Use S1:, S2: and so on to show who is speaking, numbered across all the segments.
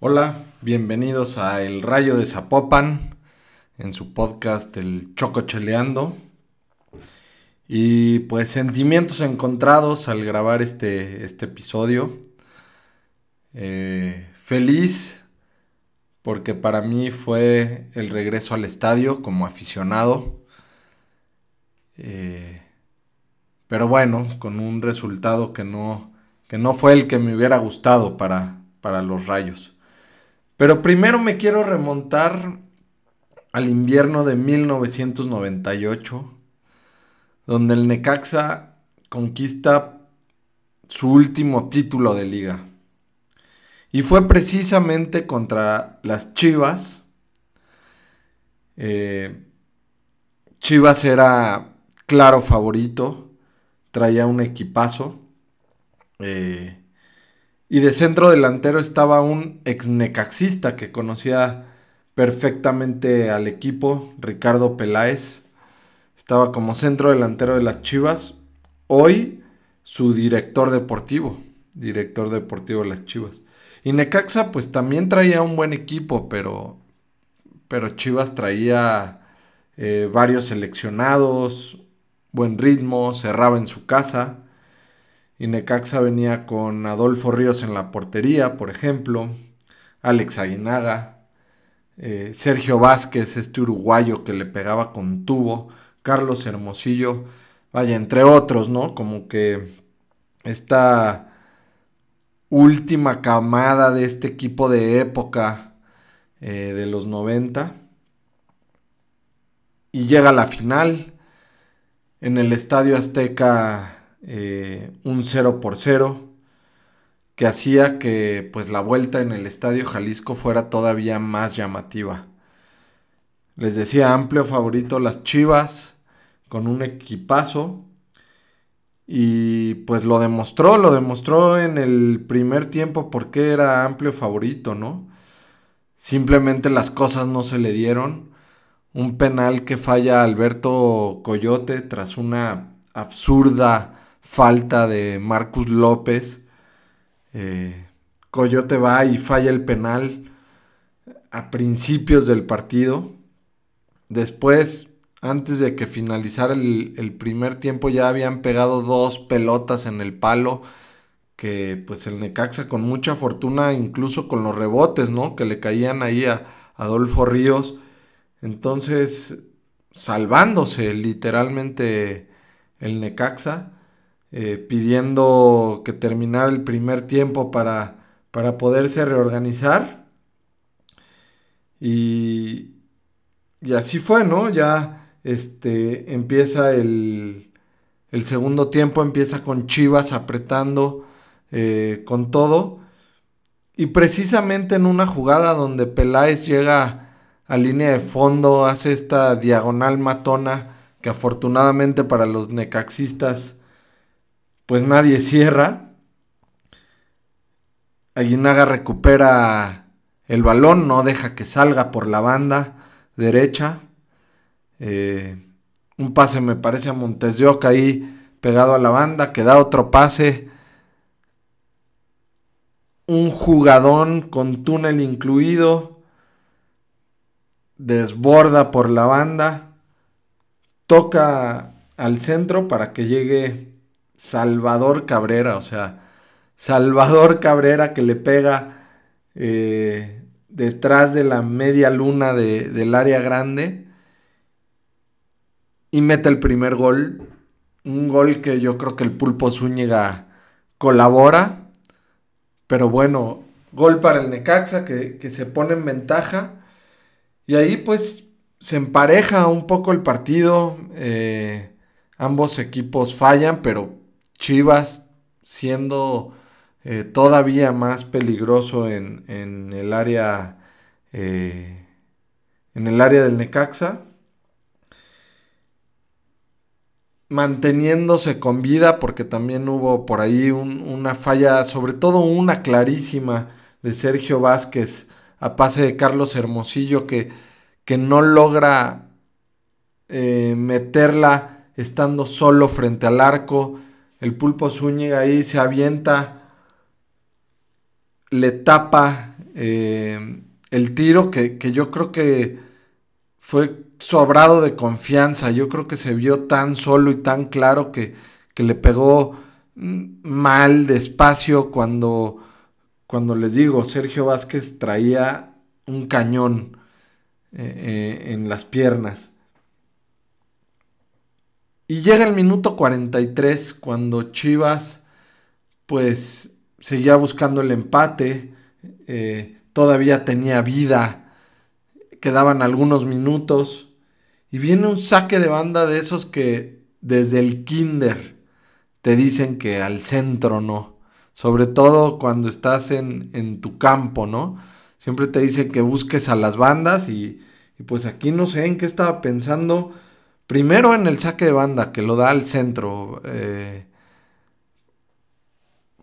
S1: Hola, bienvenidos a El Rayo de Zapopan, en su podcast El Choco Cheleando. Y pues sentimientos encontrados al grabar este, este episodio. Eh, feliz porque para mí fue el regreso al estadio como aficionado. Eh, pero bueno, con un resultado que no, que no fue el que me hubiera gustado para, para los rayos. Pero primero me quiero remontar al invierno de 1998, donde el Necaxa conquista su último título de liga. Y fue precisamente contra las Chivas. Eh, Chivas era claro favorito, traía un equipazo. Eh, y de centro delantero estaba un ex necaxista que conocía perfectamente al equipo, Ricardo Peláez. Estaba como centro delantero de las Chivas. Hoy su director deportivo, director deportivo de las Chivas. Y Necaxa pues también traía un buen equipo, pero, pero Chivas traía eh, varios seleccionados, buen ritmo, cerraba en su casa. Y Necaxa venía con Adolfo Ríos en la portería, por ejemplo, Alex Aguinaga, eh, Sergio Vázquez, este uruguayo que le pegaba con tubo, Carlos Hermosillo, vaya, entre otros, ¿no? Como que esta última camada de este equipo de época eh, de los 90. Y llega la final en el Estadio Azteca eh, un 0 por 0 que hacía que pues la vuelta en el Estadio Jalisco fuera todavía más llamativa. Les decía amplio favorito las Chivas con un equipazo y pues lo demostró, lo demostró en el primer tiempo porque era amplio favorito, ¿no? Simplemente las cosas no se le dieron. Un penal que falla Alberto Coyote tras una absurda falta de Marcus López. Eh, Coyote va y falla el penal a principios del partido. Después, antes de que finalizara el, primer tiempo, ya habían pegado dos pelotas en el palo. Que pues el Necaxa con mucha fortuna, incluso con los rebotes, ¿no? Que le caían ahí a Adolfo Ríos. Entonces, salvándose literalmente el Necaxa. Eh, pidiendo que terminara el primer tiempo para, para poderse reorganizar. Y, y, así fue, ¿no? Ya este, empieza el, el, segundo tiempo, empieza con Chivas apretando eh, con todo. Y precisamente en una jugada donde Peláez llega a línea de fondo, hace esta diagonal matona que afortunadamente para los necaxistas pues nadie cierra. Aguinaga recupera el balón, no deja que salga por la banda derecha. Eh, un pase me parece a Montes de Oca ahí pegado a la banda, que da otro pase. Un jugadón con túnel incluido. Desborda por la banda. Toca al centro para que llegue Salvador Cabrera, o sea, Salvador Cabrera que le pega eh, detrás de la media luna del área grande y mete el primer gol. Un gol que yo creo que el Pulpo Zúñiga colabora. Pero bueno, gol para el Necaxa que, se pone en ventaja. Y ahí pues se empareja un poco el partido. Eh, ambos equipos fallan, pero Chivas siendo eh, todavía más peligroso en, el área eh, en el área del Necaxa manteniéndose con vida porque también hubo por ahí una falla sobre todo una clarísima de Sergio Vázquez a pase de Carlos Hermosillo que, que no logra eh, meterla estando solo frente al arco el pulpo Zúñiga ahí se avienta, le tapa Eh, el tiro que, yo creo que fue sobrado de confianza. Yo creo que se vio tan solo y tan claro que, que le pegó mm, mal, despacio, cuando, cuando les digo, Sergio Vázquez traía un cañón eh, eh, en las piernas. Y llega el minuto 43 cuando Chivas pues seguía buscando el empate, eh, todavía tenía vida, quedaban algunos minutos y viene un saque de banda de esos que desde el kinder te dicen que al centro no, sobre todo cuando estás en, en tu campo, ¿no? Siempre te dicen que busques a las bandas y, y pues aquí no sé en qué estaba pensando Primero en el saque de banda, que lo da al centro, eh,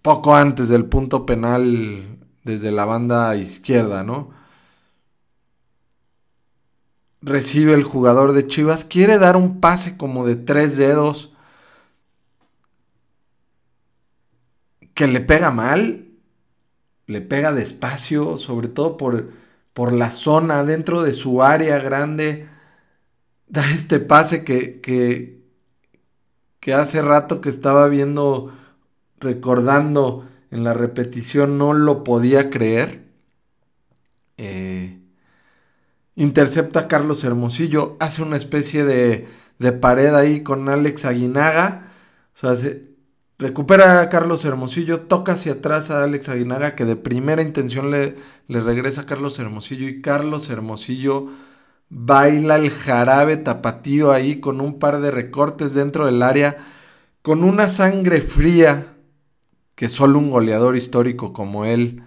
S1: poco antes del punto penal desde la banda izquierda, ¿no? Recibe el jugador de Chivas, quiere dar un pase como de tres dedos que le pega mal, le pega despacio, sobre todo por, por la zona dentro de su área grande da este pase que, que, hace rato que estaba viendo, recordando en la repetición, no lo podía creer. Eh, intercepta a Carlos Hermosillo, hace una especie de, de pared ahí con Alex Aguinaga. Recupera a Carlos Hermosillo, toca hacia atrás a Alex Aguinaga, que de primera intención le, le regresa a Carlos Hermosillo y Carlos Hermosillo baila el jarabe tapatío ahí con un par de recortes dentro del área, con una sangre fría que solo un goleador histórico como él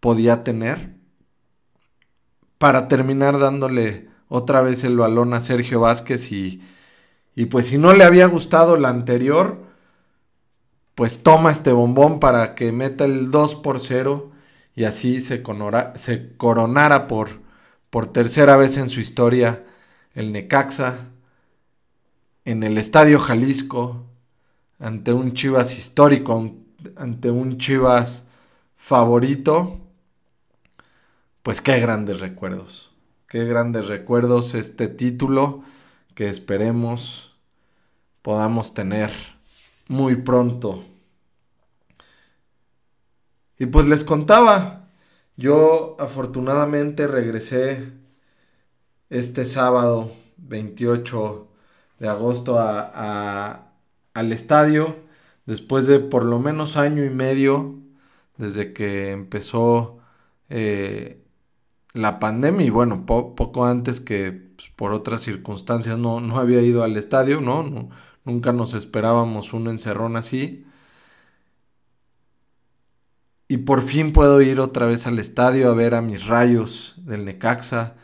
S1: podía tener, para terminar dándole otra vez el balón a Sergio Vázquez y, y pues si no le había gustado la anterior, pues toma este bombón para que meta el 2 por 0 y así se, se coronara por por tercera vez en su historia el Necaxa en el Estadio Jalisco ante un Chivas histórico, ante un Chivas favorito, pues qué grandes recuerdos, qué grandes recuerdos este título que esperemos podamos tener muy pronto. Y pues les contaba, yo afortunadamente regresé este sábado 28 de agosto a, al estadio después de por lo menos año y medio desde que empezó eh, la pandemia y bueno, poco antes que pues, por otras circunstancias no, no, había ido al estadio, ¿no? Nunca nos esperábamos un encerrón así. Y por fin puedo ir otra vez al estadio a ver a mis rayos del Necaxa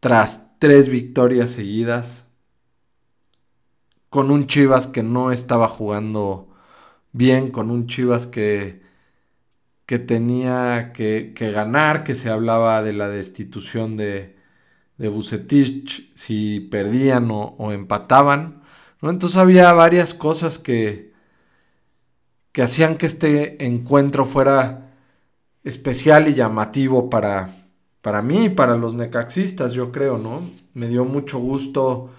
S1: tras tres victorias seguidas. Con un Chivas que no estaba jugando bien, con un Chivas que, que tenía que, ganar, que se hablaba de la destitución de, de Bucetich si perdían o, o empataban. ¿no? Entonces había varias cosas que, que hacían que este encuentro fuera especial y llamativo para, para mí y para los necaxistas, yo creo, ¿no? Me dio mucho gusto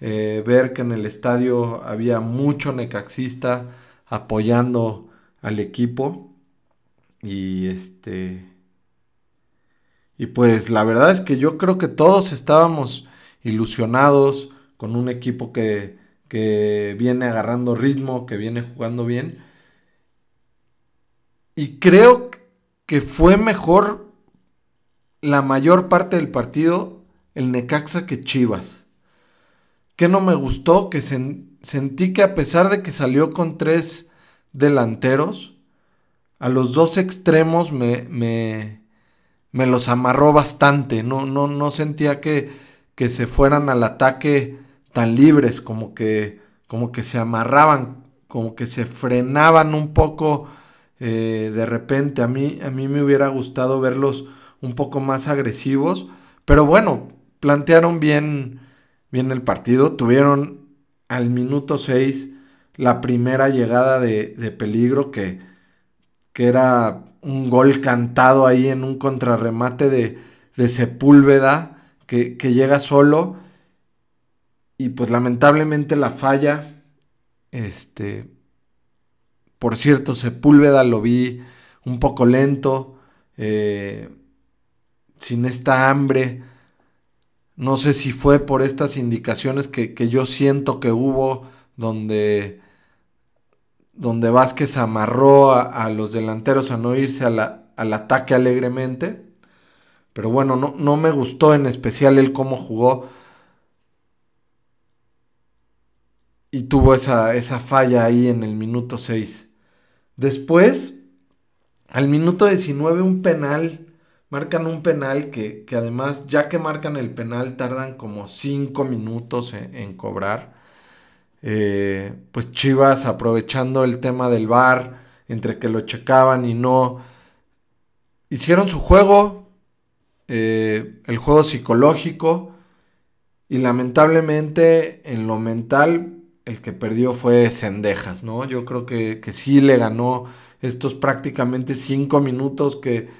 S1: eh, ver que en el estadio había mucho necaxista apoyando al equipo y este y pues la verdad es que yo creo que todos estábamos ilusionados con un equipo que, que viene agarrando ritmo, que viene jugando bien y creo que fue mejor la mayor parte del partido el Necaxa que Chivas. Que no me gustó, que sentí que a pesar de que salió con tres delanteros, a los dos extremos me, me, me los amarró bastante. No, no, no sentía que, que, se fueran al ataque tan libres, como que, como que se amarraban, como que se frenaban un poco eh, de repente a mí, a mí me hubiera gustado verlos un poco más agresivos, pero bueno, plantearon bien, bien el partido, tuvieron al minuto 6 la primera llegada de, peligro que, que era un gol cantado ahí en un contrarremate de, de Sepúlveda que, que, llega solo y pues lamentablemente la falla. Este, por cierto, Sepúlveda lo vi un poco lento, eh, sin esta hambre. No sé si fue por estas indicaciones que, yo siento que hubo donde donde Vázquez amarró a, los delanteros a no irse al ataque alegremente. Pero bueno, no, no, me gustó en especial él cómo jugó. Y tuvo esa, esa falla ahí en el minuto 6. Después, al minuto 19, un penal. Marcan un penal que, además, ya que marcan el penal, tardan como 5 minutos en cobrar. Eh, pues Chivas aprovechando el tema del bar, entre que lo checaban y no, hicieron su juego, eh, el juego psicológico, y lamentablemente en lo mental el que perdió fue Cendejas, ¿no? Yo creo que, que sí le ganó estos prácticamente cinco minutos que,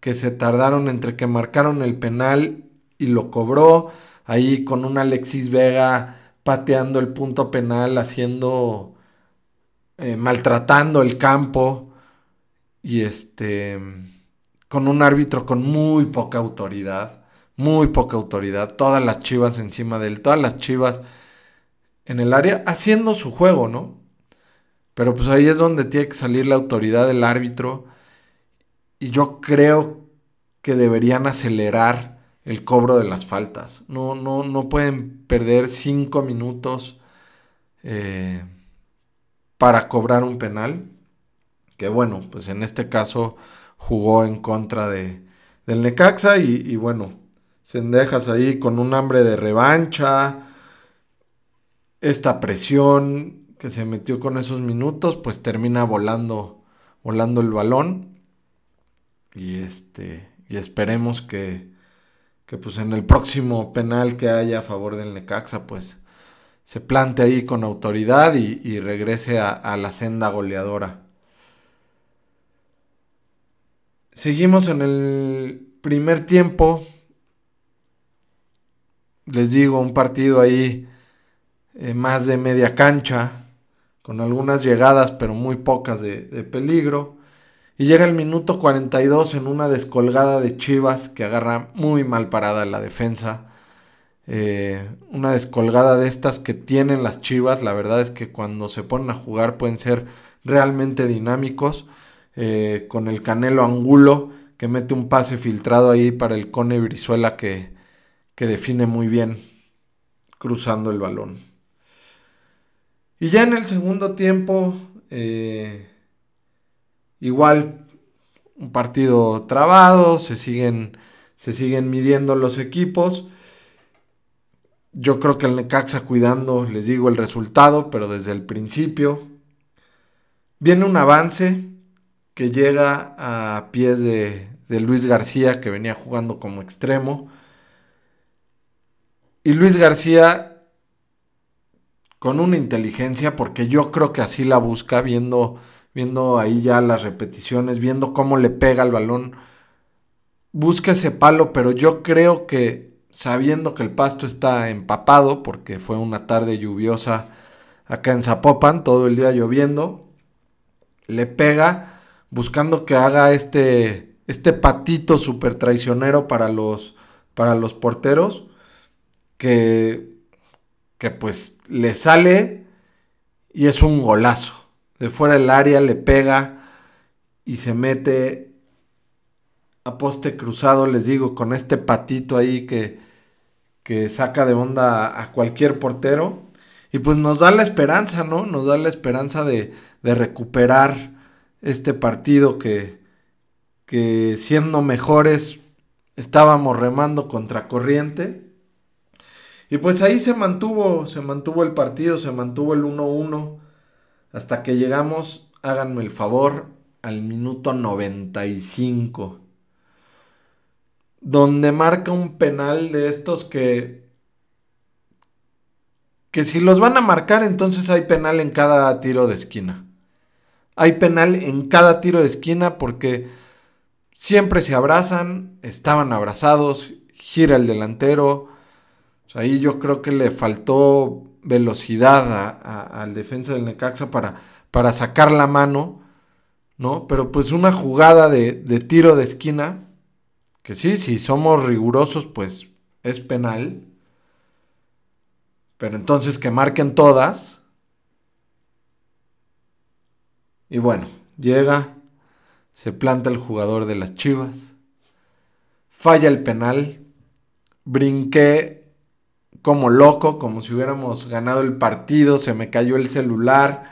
S1: que se tardaron entre que marcaron el penal y lo cobró, ahí con un Alexis Vega pateando el punto penal, haciendo, eh, maltratando el campo y este, con un árbitro con muy poca autoridad, muy poca autoridad, todas las chivas encima de él, todas las chivas en el área haciendo su juego, ¿no? Pero pues ahí es donde tiene que salir la autoridad del árbitro y yo creo que deberían acelerar el cobro de las faltas. No, no, no pueden perder cinco minutos eh, para cobrar un penal. Que bueno, pues en este caso jugó en contra de, del Necaxa y, y bueno, Sendejas ahí con un hambre de revancha. Esta presión que se metió con esos minutos, pues termina volando, volando el balón. Y este, y esperemos que, que pues en el próximo penal que haya a favor del Necaxa, pues se plante ahí con autoridad y, regrese a, la senda goleadora. Seguimos en el primer tiempo. Les digo, un partido ahí eh, más de media cancha, con algunas llegadas, pero muy pocas de peligro. Y llega el minuto 42 en una descolgada de Chivas que agarra muy mal parada la defensa. Eh, una descolgada de estas que tienen las Chivas. La verdad es que cuando se ponen a jugar pueden ser realmente dinámicos. Eh, con el Canelo Angulo que mete un pase filtrado ahí para el Cone Brizuela que, que define muy bien cruzando el balón. Y ya en el segundo tiempo... Eh, Igual un partido trabado, se siguen, se siguen midiendo los equipos. Yo creo que el Necaxa cuidando, les digo, el resultado, pero desde el principio. Viene un avance que llega a pies de, de Luis García, que venía jugando como extremo. Y Luis García, con una inteligencia, porque yo creo que así la busca, viendo viendo ahí ya las repeticiones, viendo cómo le pega el balón. Busca ese palo, pero yo creo que sabiendo que el pasto está empapado, porque fue una tarde lluviosa acá en Zapopan, todo el día lloviendo, le pega buscando que haga este, este patito súper traicionero para los, para los porteros, que, que pues le sale y es un golazo de fuera del área, le pega y se mete a poste cruzado, les digo, con este patito ahí que, que saca de onda a cualquier portero. Y pues nos da la esperanza, ¿no? Nos da la esperanza de, de recuperar este partido que, que siendo mejores estábamos remando contra corriente. Y pues ahí se mantuvo, se mantuvo el partido, se mantuvo el 1-1 hasta que llegamos, háganme el favor, al minuto 95. Donde marca un penal de estos que... Que si los van a marcar, entonces hay penal en cada tiro de esquina. Hay penal en cada tiro de esquina porque siempre se abrazan, estaban abrazados, gira el delantero. Ahí yo creo que le faltó velocidad al defensa del Necaxa para, para sacar la mano, ¿no? Pero pues una jugada de, de tiro de esquina, que sí, si somos rigurosos, pues es penal. Pero entonces que marquen todas. Y bueno, llega, se planta el jugador de las Chivas, falla el penal, brinqué como loco, como si hubiéramos ganado el partido, se me cayó el celular,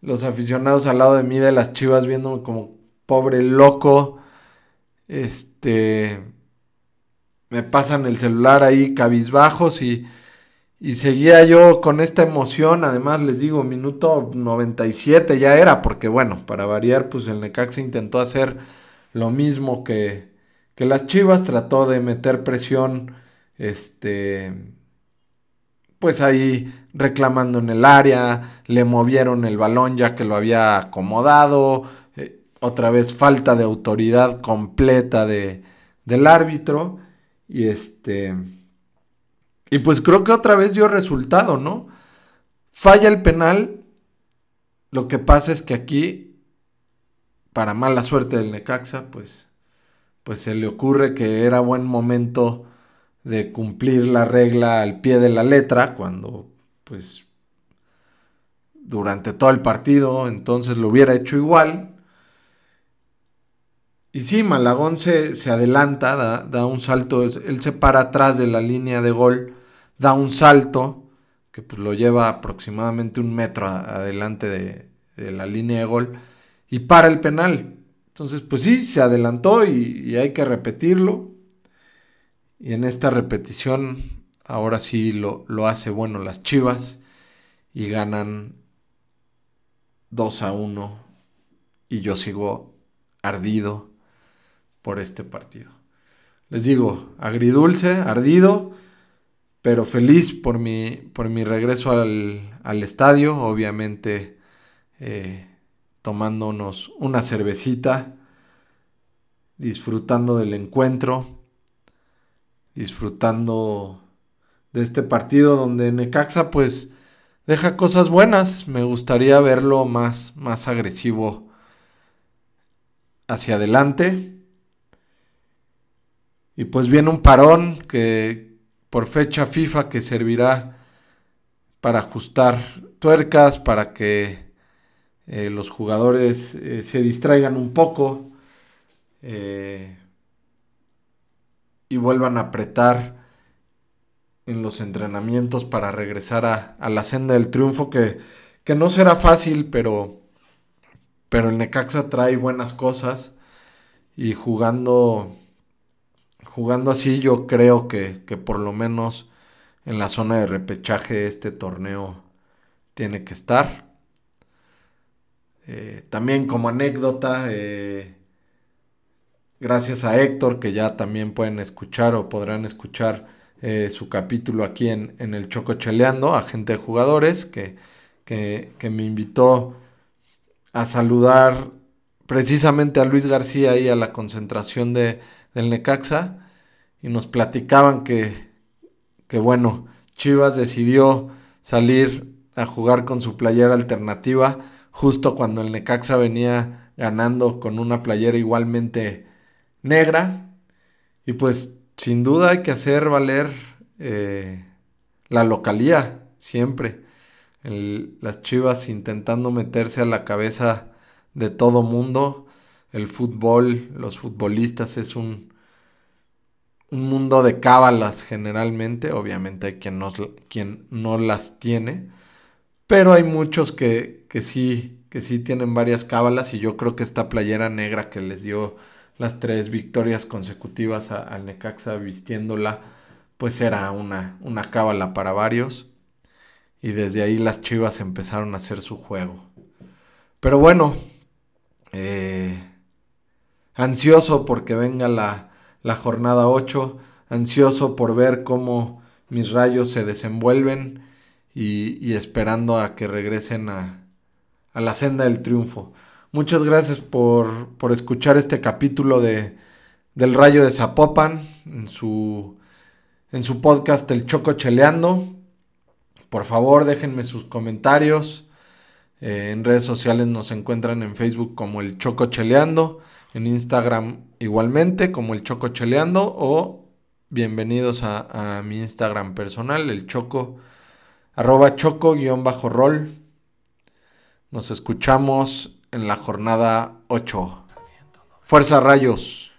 S1: los aficionados al lado de mí de las Chivas viéndome como pobre loco, este, me pasan el celular ahí cabizbajos y y seguía yo con esta emoción, además les digo, minuto 97 ya era, porque bueno, para variar, pues el Necaxa intentó hacer lo mismo que, que las Chivas, trató de meter presión, este, pues ahí reclamando en el área, le movieron el balón ya que lo había acomodado, eh, otra vez falta de autoridad completa de, del árbitro, y este... Y pues creo que otra vez dio resultado, ¿no? Falla el penal. Lo que pasa es que aquí, para mala suerte del Necaxa, pues, pues se le ocurre que era buen momento de cumplir la regla al pie de la letra, cuando pues durante todo el partido entonces lo hubiera hecho igual. Y sí, Malagón se, se adelanta, da, da, un salto, él se para atrás de la línea de gol da un salto que pues, lo lleva aproximadamente un metro adelante de, la línea de gol y para el penal. Entonces, pues sí, se adelantó y, hay que repetirlo. Y en esta repetición, ahora sí lo, lo hace bueno las Chivas y ganan 2 a 1. Y yo sigo ardido por este partido. Les digo, agridulce, ardido pero feliz por mi, por mi regreso al, estadio, obviamente eh, tomándonos una cervecita, disfrutando del encuentro, disfrutando de este partido donde Necaxa pues deja cosas buenas, me gustaría verlo más, más agresivo hacia adelante. Y pues viene un parón que, por fecha FIFA que servirá para ajustar tuercas, para que eh, los jugadores eh, se distraigan un poco eh, y vuelvan a apretar en los entrenamientos para regresar a, la senda del triunfo que, que, no será fácil, pero, pero el Necaxa trae buenas cosas y jugando jugando así yo creo que, por lo menos en la zona de repechaje este torneo tiene que estar. Eh, también como anécdota, eh, gracias a Héctor, que ya también pueden escuchar o podrán escuchar eh, su capítulo aquí en, en, el Choco Cheleando, agente de jugadores, que, que, que, me invitó a saludar precisamente a Luis García y a la concentración de, del Necaxa y nos platicaban que, que bueno, Chivas decidió salir a jugar con su playera alternativa justo cuando el Necaxa venía ganando con una playera igualmente negra. Y pues sin duda hay que hacer valer eh, la localía siempre. las Chivas intentando meterse a la cabeza de todo mundo. El fútbol, los futbolistas es un, un mundo de cábalas generalmente, obviamente hay quien no, quien no las tiene, pero hay muchos que, que, sí, que sí tienen varias cábalas y yo creo que esta playera negra que les dio las tres victorias consecutivas al Necaxa vistiéndola, pues era una, una cábala para varios y desde ahí las chivas empezaron a hacer su juego. Pero bueno, eh, ansioso porque venga la la jornada 8, ansioso por ver cómo mis rayos se desenvuelven y, esperando a que regresen a, a la senda del triunfo. Muchas gracias por, por escuchar este capítulo de, del Rayo de Zapopan en su, en su podcast El Choco Cheleando. Por favor, déjenme sus comentarios. Eh, en redes sociales nos encuentran en Facebook como El Choco Cheleando, en Instagram igualmente como El Choco Cheleando o bienvenidos a, a mi Instagram personal, el Choco, arroba choco-rol. Nos escuchamos en la jornada 8. Fuerza Rayos.